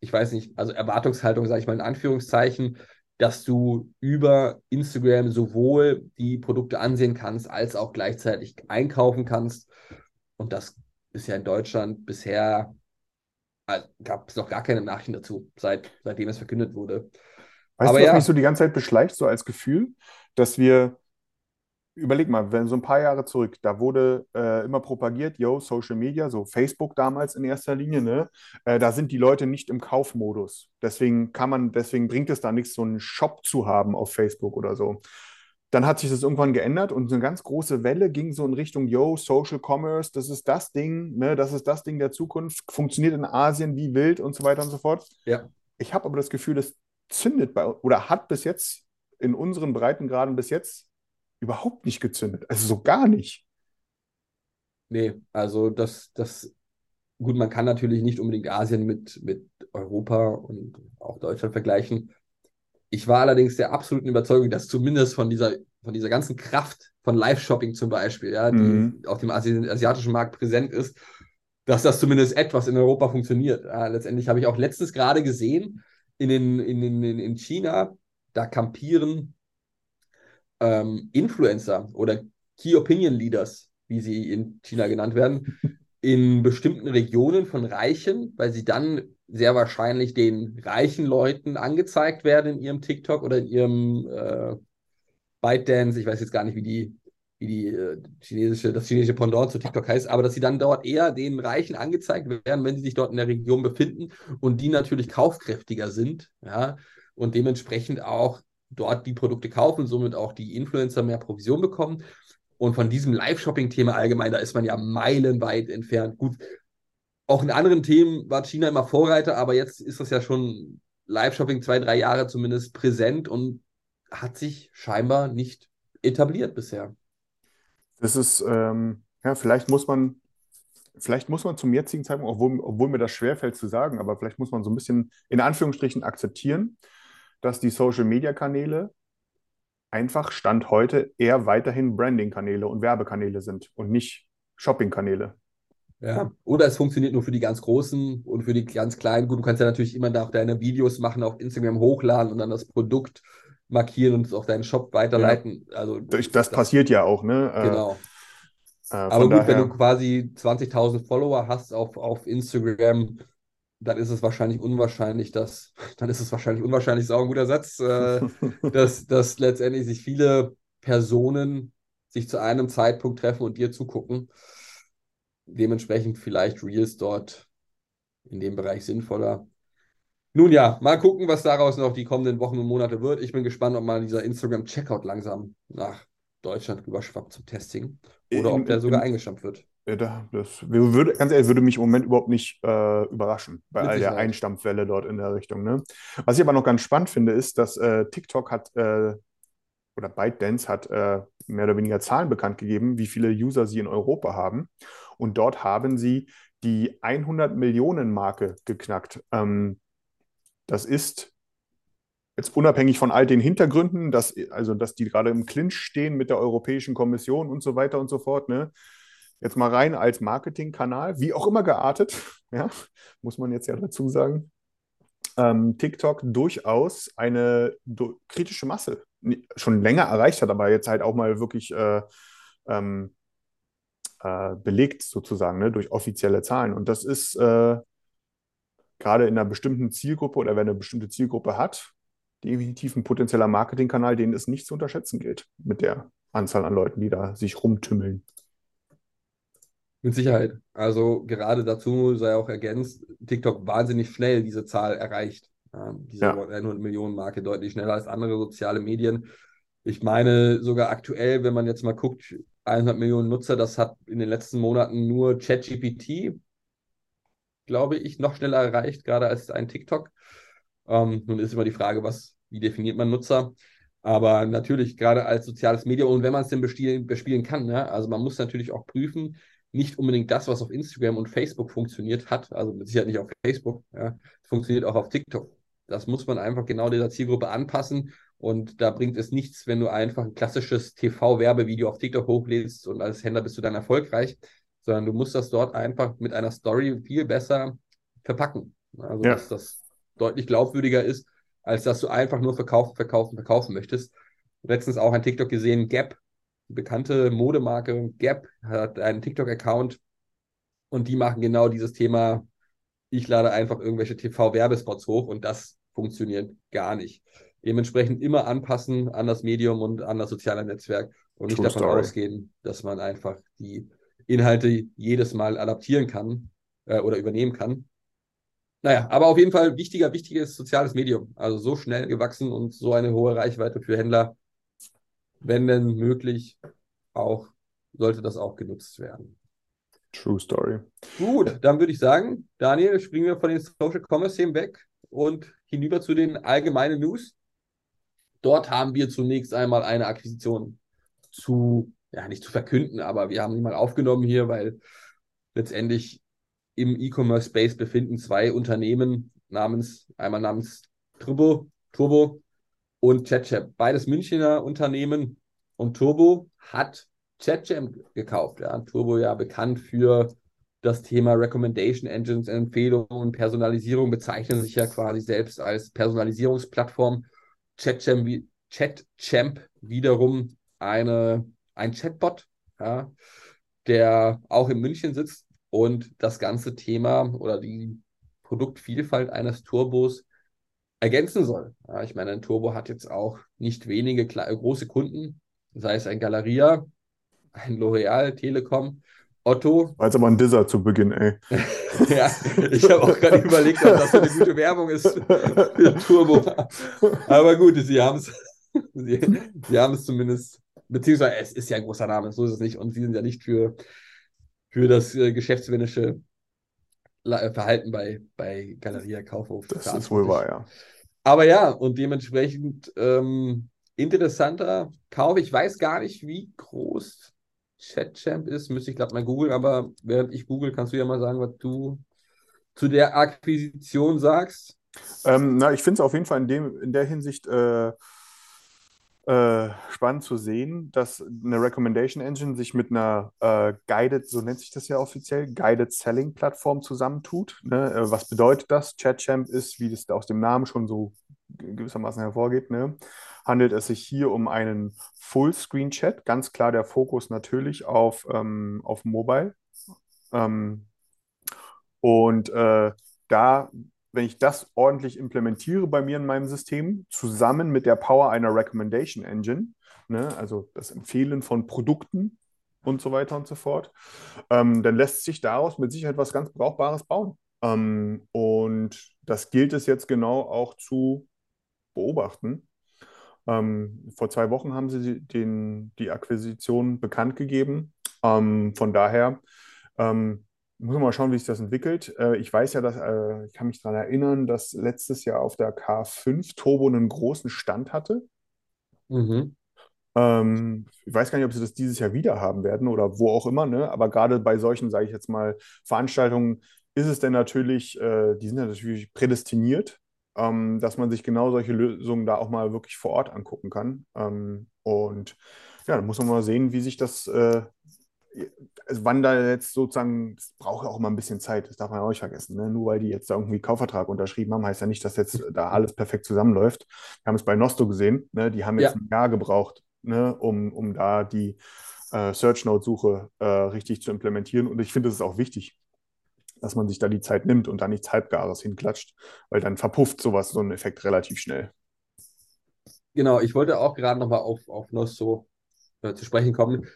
ich weiß nicht, also Erwartungshaltung, sage ich mal in Anführungszeichen, dass du über Instagram sowohl die Produkte ansehen kannst, als auch gleichzeitig einkaufen kannst. Und das ist ja in Deutschland bisher gab es noch gar keine Nachrichten dazu, seit, seitdem es verkündet wurde. Weißt Aber du, was ja. mich so die ganze Zeit beschleicht, so als Gefühl, dass wir, überleg mal, wenn so ein paar Jahre zurück, da wurde äh, immer propagiert, yo, Social Media, so Facebook damals in erster Linie, ne, äh, da sind die Leute nicht im Kaufmodus. Deswegen kann man, deswegen bringt es da nichts, so einen Shop zu haben auf Facebook oder so. Dann hat sich das irgendwann geändert und eine ganz große Welle ging so in Richtung, yo, Social Commerce, das ist das Ding, ne, das ist das Ding der Zukunft, funktioniert in Asien wie wild und so weiter und so fort. Ja. Ich habe aber das Gefühl, das zündet bei oder hat bis jetzt in unseren Breitengraden bis jetzt überhaupt nicht gezündet. Also so gar nicht. Nee, also das, das, gut, man kann natürlich nicht unbedingt Asien mit, mit Europa und auch Deutschland vergleichen. Ich war allerdings der absoluten Überzeugung, dass zumindest von dieser, von dieser ganzen Kraft von Live-Shopping zum Beispiel, ja, die Mhm. auf dem Asi asiatischen Markt präsent ist, dass das zumindest etwas in Europa funktioniert. Ja, letztendlich habe ich auch letztens gerade gesehen, in, den, in, den, in, in China, da kampieren ähm, Influencer oder Key Opinion Leaders, wie sie in China genannt werden, in bestimmten Regionen von Reichen, weil sie dann sehr wahrscheinlich den reichen Leuten angezeigt werden in ihrem TikTok oder in ihrem äh, ByteDance. Ich weiß jetzt gar nicht, wie die, wie die äh, chinesische, das chinesische Pendant zu TikTok heißt, aber dass sie dann dort eher den Reichen angezeigt werden, wenn sie sich dort in der Region befinden und die natürlich kaufkräftiger sind, ja, und dementsprechend auch dort die Produkte kaufen, somit auch die Influencer mehr Provision bekommen. Und von diesem Live-Shopping-Thema allgemein, da ist man ja meilenweit entfernt. Gut, auch in anderen Themen war China immer Vorreiter, aber jetzt ist das ja schon Live-Shopping zwei, drei Jahre zumindest präsent und hat sich scheinbar nicht etabliert bisher. Das ist, ähm, ja, vielleicht muss man, vielleicht muss man zum jetzigen Zeitpunkt, obwohl, obwohl mir das schwerfällt zu sagen, aber vielleicht muss man so ein bisschen in Anführungsstrichen akzeptieren, dass die Social-Media-Kanäle einfach Stand heute eher weiterhin Branding-Kanäle und Werbekanäle sind und nicht Shopping-Kanäle. Ja. Oder es funktioniert nur für die ganz Großen und für die ganz Kleinen. Gut, du kannst ja natürlich immer auch deine Videos machen, auf Instagram hochladen und dann das Produkt markieren und es auf deinen Shop weiterleiten. Also Das, das passiert ja auch, ne? Äh, Genau. äh, Aber gut, wenn daher, du quasi 20.000 Follower hast auf, auf Instagram, dann ist es wahrscheinlich unwahrscheinlich, dass, dann ist es wahrscheinlich unwahrscheinlich, ist auch ein guter Satz, äh, dass, dass letztendlich sich viele Personen sich zu einem Zeitpunkt treffen und dir zugucken. Dementsprechend vielleicht Reels dort in dem Bereich sinnvoller. Nun ja, mal gucken, was daraus noch die kommenden Wochen und Monate wird. Ich bin gespannt, ob mal dieser Instagram-Checkout langsam nach Deutschland rüberschwappt zum Testing oder ob der sogar eingestampft wird. Ja, da- das würde, ganz ehrlich, würde mich im Moment überhaupt nicht äh, überraschen, bei Mit all der Sicherheit. Einstampfwelle dort in der Richtung. Ne? Was ich aber noch ganz spannend finde, ist, dass äh, TikTok hat, äh, oder ByteDance hat äh, mehr oder weniger Zahlen bekannt gegeben, wie viele User sie in Europa haben. Und dort haben sie die 100 Millionen Marke geknackt. Ähm, das ist jetzt unabhängig von all den Hintergründen, dass, also, dass die gerade im Clinch stehen mit der Europäischen Kommission und so weiter und so fort, ne? Jetzt mal rein als Marketingkanal, wie auch immer geartet, ja, muss man jetzt ja dazu sagen. Ähm, TikTok durchaus eine kritische Masse schon länger erreicht hat, aber jetzt halt auch mal wirklich äh, ähm, äh, belegt sozusagen, ne, durch offizielle Zahlen. Und das ist äh, gerade in einer bestimmten Zielgruppe oder wenn eine bestimmte Zielgruppe hat, definitiv ein potenzieller Marketingkanal, den es nicht zu unterschätzen gilt mit der Anzahl an Leuten, die da sich rumtümmeln. Mit Sicherheit. Also gerade dazu sei auch ergänzt, TikTok wahnsinnig schnell diese Zahl erreicht. Diese Ja. 100 Millionen Marke deutlich schneller als andere soziale Medien. Ich meine sogar aktuell, wenn man jetzt mal guckt, 100 Millionen Nutzer, das hat in den letzten Monaten nur ChatGPT, glaube ich, noch schneller erreicht, gerade als ein TikTok. Ähm, nun ist immer die Frage, was, wie definiert man Nutzer? Aber natürlich, gerade als soziales Medium und wenn man es denn bespielen, bespielen kann, ne? also man muss natürlich auch prüfen, nicht unbedingt das, was auf Instagram und Facebook funktioniert hat, also mit Sicherheit nicht auf Facebook, ja, funktioniert auch auf TikTok. Das muss man einfach genau dieser Zielgruppe anpassen und da bringt es nichts, wenn du einfach ein klassisches TV-Werbevideo auf TikTok hochlädst und als Händler bist du dann erfolgreich, sondern du musst das dort einfach mit einer Story viel besser verpacken. Also, Ja. dass das deutlich glaubwürdiger ist, als dass du einfach nur verkaufen, verkaufen, verkaufen möchtest. Letztens auch ein TikTok gesehen, Gap, bekannte Modemarke Gap, hat einen TikTok-Account und die machen genau dieses Thema, ich lade einfach irgendwelche TV-Werbespots hoch und das funktioniert gar nicht. Dementsprechend immer anpassen an das Medium und an das soziale Netzwerk und nicht True davon story. ausgehen, dass man einfach die Inhalte jedes Mal adaptieren kann äh, oder übernehmen kann. Naja, aber auf jeden Fall wichtiger, wichtiges soziales Medium. Also so schnell gewachsen und so eine hohe Reichweite für Händler. wenn denn möglich, auch sollte das auch genutzt werden. True Story. Gut, dann würde ich sagen, Daniel, springen wir von den Social Commerce Themen weg und hinüber zu den allgemeinen News. Dort haben wir zunächst einmal eine Akquisition zu, ja, nicht zu verkünden, aber wir haben die mal aufgenommen hier, weil letztendlich im E-Commerce Space befinden zwei Unternehmen namens, einmal namens Turbo, Turbo und ChatChap. Beides Münchner Unternehmen und Turbo hat ChatChap gekauft. Ja. Turbo ja bekannt für das Thema Recommendation Engines, Empfehlungen und Personalisierung, bezeichnen sich ja quasi selbst als Personalisierungsplattform. ChatChamp, ChatChamp wiederum eine, ein Chatbot, ja, der auch in München sitzt und das ganze Thema oder die Produktvielfalt eines Turbos ergänzen soll. Ja, ich meine, ein Turbo hat jetzt auch nicht wenige große Kunden, sei es ein Galeria, ein L'Oreal, Telekom, Otto. War jetzt aber ein Disser zu Beginn, ey. ja, ich habe auch gerade überlegt, ob das so eine gute Werbung ist für Turbo. Aber gut, sie haben es sie, sie haben es zumindest, beziehungsweise es ist ja ein großer Name, so ist es nicht. Und sie sind ja nicht für, für das äh, geschäftsmännische äh, Verhalten bei, bei Galeria Kaufhof. Das ist wohl wahr, ja. Aber ja, und dementsprechend ähm, interessanter Kauf. Ich weiß gar nicht, wie groß ChatChamp ist. Müsste ich glaube mal googeln, aber während ich google, kannst du ja mal sagen, was du zu der Akquisition sagst. Ähm, na, ich finde es auf jeden Fall in, dem, in der Hinsicht äh, äh, spannend zu sehen, dass eine Recommendation Engine sich mit einer äh, Guided, so nennt sich das ja offiziell, Guided Selling Plattform zusammentut. Ne? Äh, was bedeutet das? ChatChamp ist, wie das aus dem Namen schon so gewissermaßen hervorgeht, ne? Handelt es sich hier um einen Fullscreen-Chat. Ganz klar der Fokus natürlich auf, ähm, auf Mobile. Ähm, und äh, da wenn ich das ordentlich implementiere bei mir in meinem System, zusammen mit der Power einer Recommendation Engine, ne, also das Empfehlen von Produkten und so weiter und so fort, ähm, dann lässt sich daraus mit Sicherheit was ganz Brauchbares bauen. Ähm, und das gilt es jetzt genau auch zu beobachten. Ähm, vor zwei Wochen haben sie den, die Akquisition bekannt gegeben. Ähm, von daher ähm, muss man mal schauen, wie sich das entwickelt. Äh, ich weiß ja, dass, äh, ich kann mich daran erinnern, dass letztes Jahr auf der K5 Turbo einen großen Stand hatte. Mhm. Ähm, ich weiß gar nicht, ob sie das dieses Jahr wieder haben werden oder wo auch immer, ne? Aber gerade bei solchen, sage ich jetzt mal, Veranstaltungen ist es denn natürlich, äh, die sind ja natürlich prädestiniert, ähm, dass man sich genau solche Lösungen da auch mal wirklich vor Ort angucken kann. Ähm, und ja, dann muss man mal sehen, wie sich das äh, also wann da jetzt sozusagen, es braucht ja auch mal ein bisschen Zeit, das darf man ja auch nicht vergessen. Ne? Nur weil die jetzt da irgendwie Kaufvertrag unterschrieben haben, heißt ja nicht, dass jetzt da alles perfekt zusammenläuft. Wir haben es bei Nosto gesehen, ne? die haben jetzt ja. ein Jahr gebraucht, ne? um, um da die äh, Search Node-Suche äh, richtig zu implementieren. Und ich finde, es ist auch wichtig, dass man sich da die Zeit nimmt und da nichts Halbgares hinklatscht, weil dann verpufft sowas, so ein Effekt relativ schnell. Genau, ich wollte auch gerade nochmal auf, auf Nosto äh, zu sprechen kommen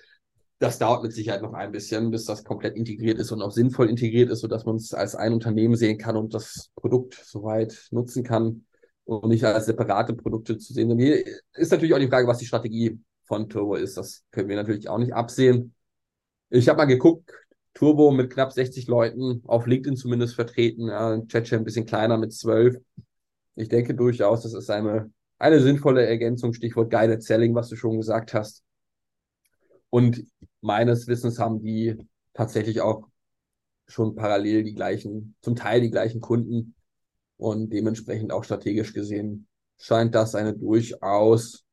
das dauert mit Sicherheit noch ein bisschen, bis das komplett integriert ist und auch sinnvoll integriert ist, sodass man es als ein Unternehmen sehen kann und das Produkt soweit nutzen kann und nicht als separate Produkte zu sehen. Hier ist natürlich auch die Frage, was die Strategie von Turbo ist. Das können wir natürlich auch nicht absehen. Ich habe mal geguckt, Turbo mit knapp 60 Leuten, auf LinkedIn zumindest vertreten, ja, Chatche ein bisschen kleiner mit 12. Ich denke durchaus, das ist eine, eine sinnvolle Ergänzung, Stichwort Guided Selling, was du schon gesagt hast. Und meines Wissens haben die tatsächlich auch schon parallel die gleichen, zum Teil die gleichen Kunden und dementsprechend auch strategisch gesehen scheint das eine durchaus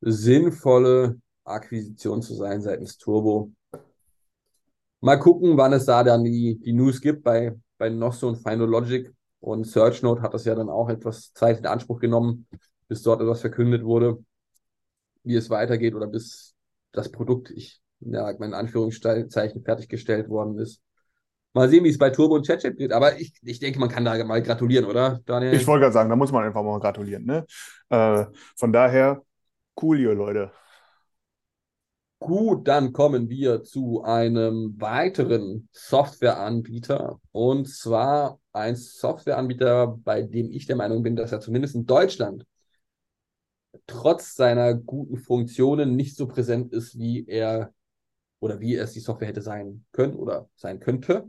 sinnvolle Akquisition zu sein seitens Turbo. Mal gucken, wann es da dann die, die News gibt bei, bei Nosso und Final Logic. Und SearchNote hat das ja dann auch etwas Zeit in Anspruch genommen, bis dort etwas verkündet wurde, wie es weitergeht oder bis das Produkt, ich ja, in Anführungszeichen fertiggestellt worden ist. Mal sehen, wie es bei Turbo und ChatChat geht. Aber ich, ich denke, man kann da mal gratulieren, oder, Daniel? Ich wollte gerade sagen, da muss man einfach mal gratulieren. Ne? Äh, von daher, cool, ihr Leute. Gut, dann kommen wir zu einem weiteren Softwareanbieter. Und zwar ein Softwareanbieter, bei dem ich der Meinung bin, dass er zumindest in Deutschland trotz seiner guten Funktionen nicht so präsent ist, wie er oder wie es die Software hätte sein können oder sein könnte.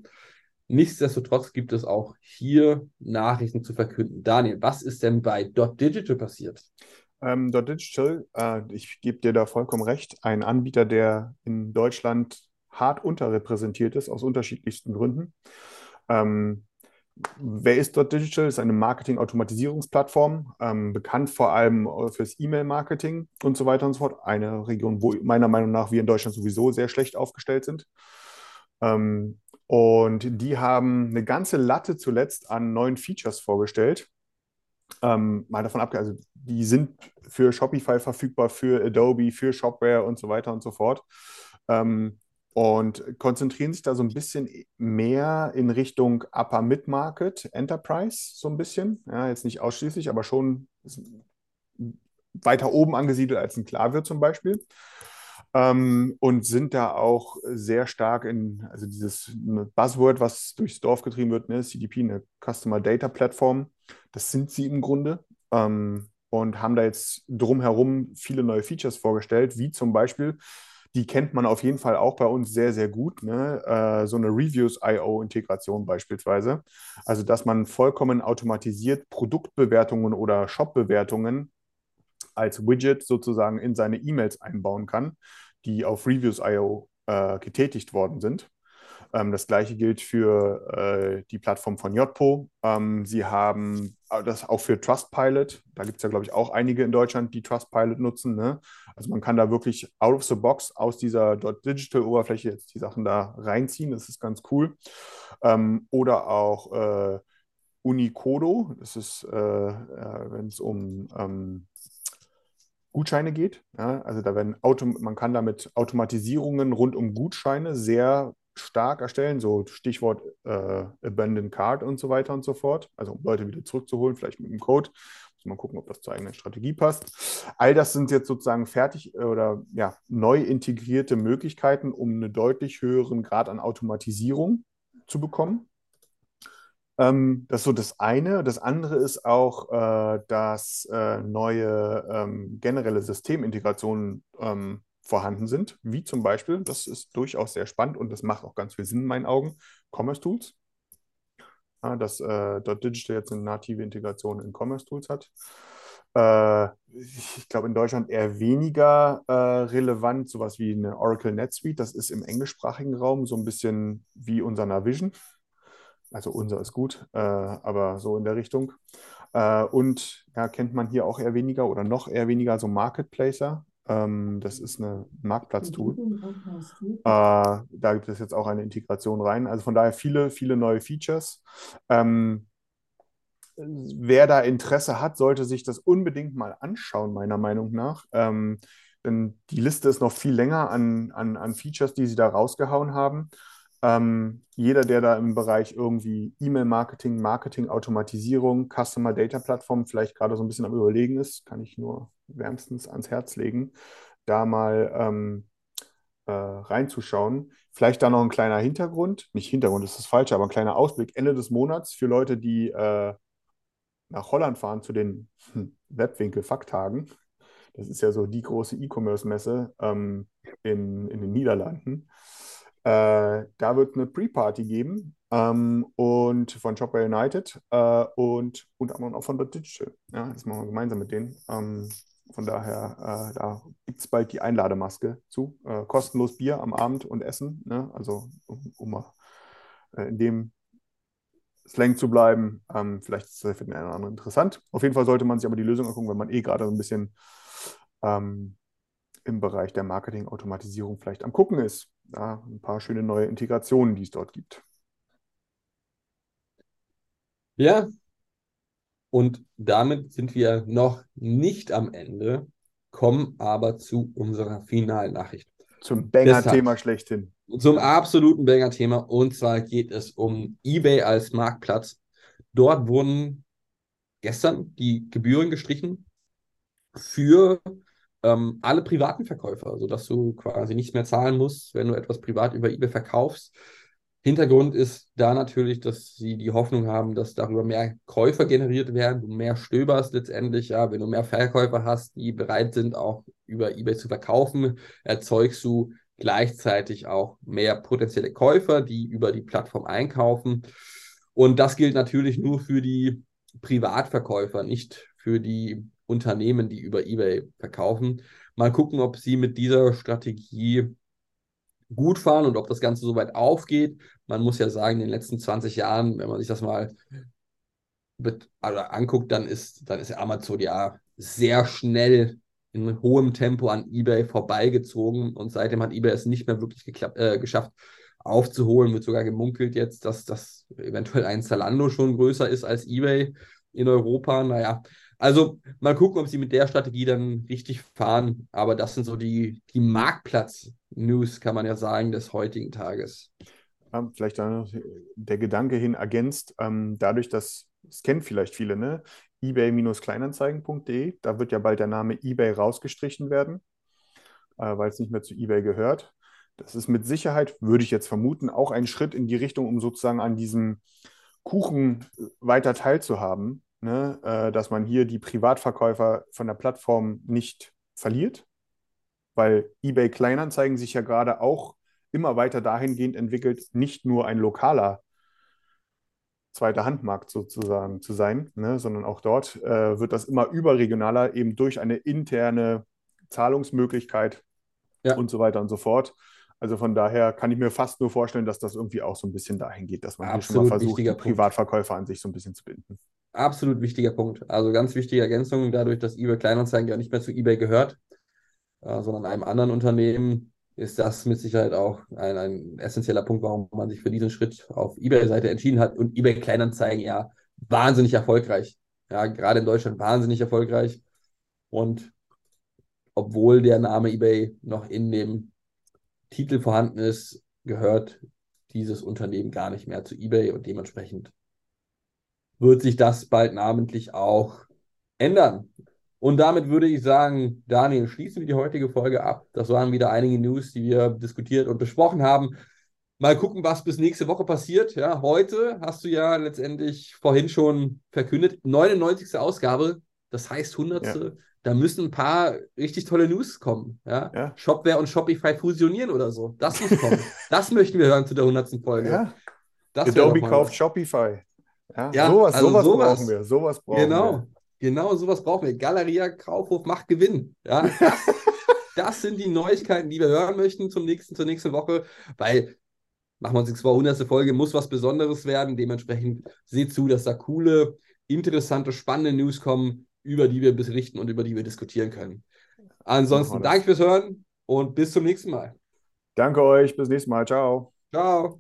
Nichtsdestotrotz gibt es auch hier Nachrichten zu verkünden. Daniel, was ist denn bei Dot Digital passiert? Ähm, Dot Digital, äh, ich gebe dir da vollkommen recht, ein Anbieter, der in Deutschland hart unterrepräsentiert ist, aus unterschiedlichsten Gründen. Ähm, wer ist Dot Digital? Ist eine Marketing-Automatisierungsplattform, ähm, bekannt vor allem fürs E-Mail-Marketing und so weiter und so fort. Eine Region, wo meiner Meinung nach wir in Deutschland sowieso sehr schlecht aufgestellt sind. Ähm, und die haben eine ganze Latte zuletzt an neuen Features vorgestellt. Ähm, mal davon abgesehen, also die sind für Shopify verfügbar, für Adobe, für Shopware und so weiter und so fort. Ähm, und konzentrieren sich da so ein bisschen mehr in Richtung Upper Mid-Market, Enterprise, so ein bisschen. Ja, jetzt nicht ausschließlich, aber schon weiter oben angesiedelt als ein Klavier zum Beispiel ähm, und sind da auch sehr stark in, also dieses Buzzword, was durchs Dorf getrieben wird, ne, CDP, eine Customer Data Plattform, das sind sie im Grunde ähm, und haben da jetzt drumherum viele neue Features vorgestellt, wie zum Beispiel, die kennt man auf jeden Fall auch bei uns sehr, sehr gut, ne? äh, so eine Reviews-IO-Integration beispielsweise. Also, dass man vollkommen automatisiert Produktbewertungen oder Shop-Bewertungen als Widget sozusagen in seine E-Mails einbauen kann, die auf Reviews.io äh, getätigt worden sind. Ähm, das gleiche gilt für äh, die Plattform von JPO. Ähm, sie haben äh, das auch für Trustpilot. Da gibt es ja, glaube ich, auch einige in Deutschland, die Trustpilot nutzen. Ne? Also man kann da wirklich out of the box aus dieser Digital-Oberfläche jetzt die Sachen da reinziehen. Das ist ganz cool. Ähm, oder auch äh, Unicodo. Das ist, äh, äh wenn es um ähm, Gutscheine geht. Ja, also da werden Auto, man kann damit Automatisierungen rund um Gutscheine sehr stark erstellen, so Stichwort äh, Abandoned Card und so weiter und so fort. Also um Leute wieder zurückzuholen, vielleicht mit dem Code. Muss man gucken, ob das zur eigenen Strategie passt. All das sind jetzt sozusagen fertig äh, oder ja, neu integrierte Möglichkeiten, um einen deutlich höheren Grad an Automatisierung zu bekommen. Ähm, das ist so das eine. Das andere ist auch, äh, dass äh, neue ähm, generelle Systemintegrationen ähm, vorhanden sind, wie zum Beispiel, das ist durchaus sehr spannend und das macht auch ganz viel Sinn in meinen Augen, Commerce Tools. Ja, dass äh, Digital jetzt eine native Integration in Commerce Tools hat. Äh, ich glaube, in Deutschland eher weniger äh, relevant, sowas wie eine Oracle NetSuite. Das ist im englischsprachigen Raum so ein bisschen wie unser Navision. Also unser ist gut, äh, aber so in der Richtung. Äh, und ja, kennt man hier auch eher weniger oder noch eher weniger so Marketplacer. Ähm, das ist ein Marktplatztool. Äh, da gibt es jetzt auch eine Integration rein. Also von daher viele, viele neue Features. Ähm, wer da Interesse hat, sollte sich das unbedingt mal anschauen, meiner Meinung nach. Ähm, denn die Liste ist noch viel länger an, an, an Features, die sie da rausgehauen haben. Ähm, jeder, der da im Bereich irgendwie E-Mail-Marketing, Marketing-Automatisierung, Customer Data Plattform vielleicht gerade so ein bisschen am Überlegen ist, kann ich nur wärmstens ans Herz legen, da mal ähm, äh, reinzuschauen. Vielleicht da noch ein kleiner Hintergrund, nicht Hintergrund ist das falsche, aber ein kleiner Ausblick Ende des Monats für Leute, die äh, nach Holland fahren zu den hm, Webwinkel-Fakttagen. Das ist ja so die große E-Commerce-Messe ähm, in, in den Niederlanden. Äh, da wird eine Pre-Party geben ähm, und von Shopware United äh, und unter anderem auch von Dot Digital. Ja, das machen wir gemeinsam mit denen. Ähm, von daher, äh, da gibt es bald die Einlademaske zu. Äh, kostenlos Bier am Abend und Essen. Ne? Also, um, um mal äh, in dem Slang zu bleiben. Ähm, vielleicht ist das für den einen oder anderen interessant. Auf jeden Fall sollte man sich aber die Lösung angucken, wenn man eh gerade ein bisschen ähm, im Bereich der Marketing-Automatisierung vielleicht am Gucken ist ja, ein paar schöne neue Integrationen, die es dort gibt. Ja, und damit sind wir noch nicht am Ende, kommen aber zu unserer finalen Nachricht. Zum Banger-Thema schlechthin. Zum absoluten Banger-Thema. Und zwar geht es um eBay als Marktplatz. Dort wurden gestern die Gebühren gestrichen für ähm, alle privaten Verkäufer, sodass du quasi nichts mehr zahlen musst, wenn du etwas privat über eBay verkaufst. Hintergrund ist da natürlich, dass sie die Hoffnung haben, dass darüber mehr Käufer generiert werden, du mehr stöberst letztendlich, ja, wenn du mehr Verkäufer hast, die bereit sind, auch über eBay zu verkaufen, erzeugst du gleichzeitig auch mehr potenzielle Käufer, die über die Plattform einkaufen. Und das gilt natürlich nur für die Privatverkäufer, nicht für die Unternehmen, die über eBay verkaufen. Mal gucken, ob sie mit dieser Strategie gut fahren und ob das Ganze so weit aufgeht. Man muss ja sagen, in den letzten 20 Jahren, wenn man sich das mal also anguckt, dann ist, dann ist Amazon ja sehr schnell in hohem Tempo an eBay vorbeigezogen und seitdem hat eBay es nicht mehr wirklich äh, geschafft aufzuholen. Wird sogar gemunkelt jetzt, dass das eventuell ein Zalando schon größer ist als eBay in Europa. Naja, also mal gucken, ob sie mit der Strategie dann richtig fahren. Aber das sind so die, die Marktplatz-News, kann man ja sagen, des heutigen Tages. Ja, vielleicht noch der Gedanke hin ergänzt, ähm, dadurch, dass, das kennen vielleicht viele, ne? ebay-kleinanzeigen.de, da wird ja bald der Name eBay rausgestrichen werden, äh, weil es nicht mehr zu eBay gehört. Das ist mit Sicherheit, würde ich jetzt vermuten, auch ein Schritt in die Richtung, um sozusagen an diesem Kuchen weiter teilzuhaben, ne? äh, dass man hier die Privatverkäufer von der Plattform nicht verliert, weil eBay Kleinanzeigen sich ja gerade auch immer weiter dahingehend entwickelt, nicht nur ein lokaler zweiter Handmarkt sozusagen zu sein, ne? sondern auch dort äh, wird das immer überregionaler, eben durch eine interne Zahlungsmöglichkeit ja. und so weiter und so fort. Also von daher kann ich mir fast nur vorstellen, dass das irgendwie auch so ein bisschen dahin geht, dass man hier schon mal versucht, die Privatverkäufer an sich so ein bisschen zu binden. Absolut wichtiger Punkt. Also ganz wichtige Ergänzung, dadurch, dass eBay Kleinanzeigen ja nicht mehr zu eBay gehört, äh, sondern einem anderen Unternehmen, ist das mit Sicherheit auch ein, ein essentieller Punkt, warum man sich für diesen Schritt auf eBay-Seite entschieden hat. Und eBay Kleinanzeigen ja wahnsinnig erfolgreich. Ja, gerade in Deutschland wahnsinnig erfolgreich. Und obwohl der Name eBay noch in dem Titel vorhanden ist, gehört dieses Unternehmen gar nicht mehr zu eBay und dementsprechend wird sich das bald namentlich auch ändern. Und damit würde ich sagen, Daniel, schließen wir die heutige Folge ab. Das waren wieder einige News, die wir diskutiert und besprochen haben. Mal gucken, was bis nächste Woche passiert. Ja, heute hast du ja letztendlich vorhin schon verkündet, 99. Ausgabe, das heißt 100. Ja. Da müssen ein paar richtig tolle News kommen. Ja? ja. Shopware und Shopify fusionieren oder so. Das muss kommen. das möchten wir hören zu der 100. Folge. Ja. Adobe kauft Shopify. Ja, ja sowas, also sowas, sowas, brauchen wir. Sowas brauchen genau. wir. Genau, sowas brauchen wir. Galeria Kaufhof macht Gewinn. Ja, das, das, sind die Neuigkeiten, die wir hören möchten zum nächsten, zur nächsten Woche, weil machen wir uns die 200. Folge, muss was Besonderes werden. Dementsprechend seht zu, dass da coole, interessante, spannende News kommen, über die wir berichten und über die wir diskutieren können. Ansonsten danke fürs Hören und bis zum nächsten Mal. Danke euch, bis nächstes Mal. Ciao. Ciao.